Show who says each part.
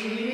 Speaker 1: she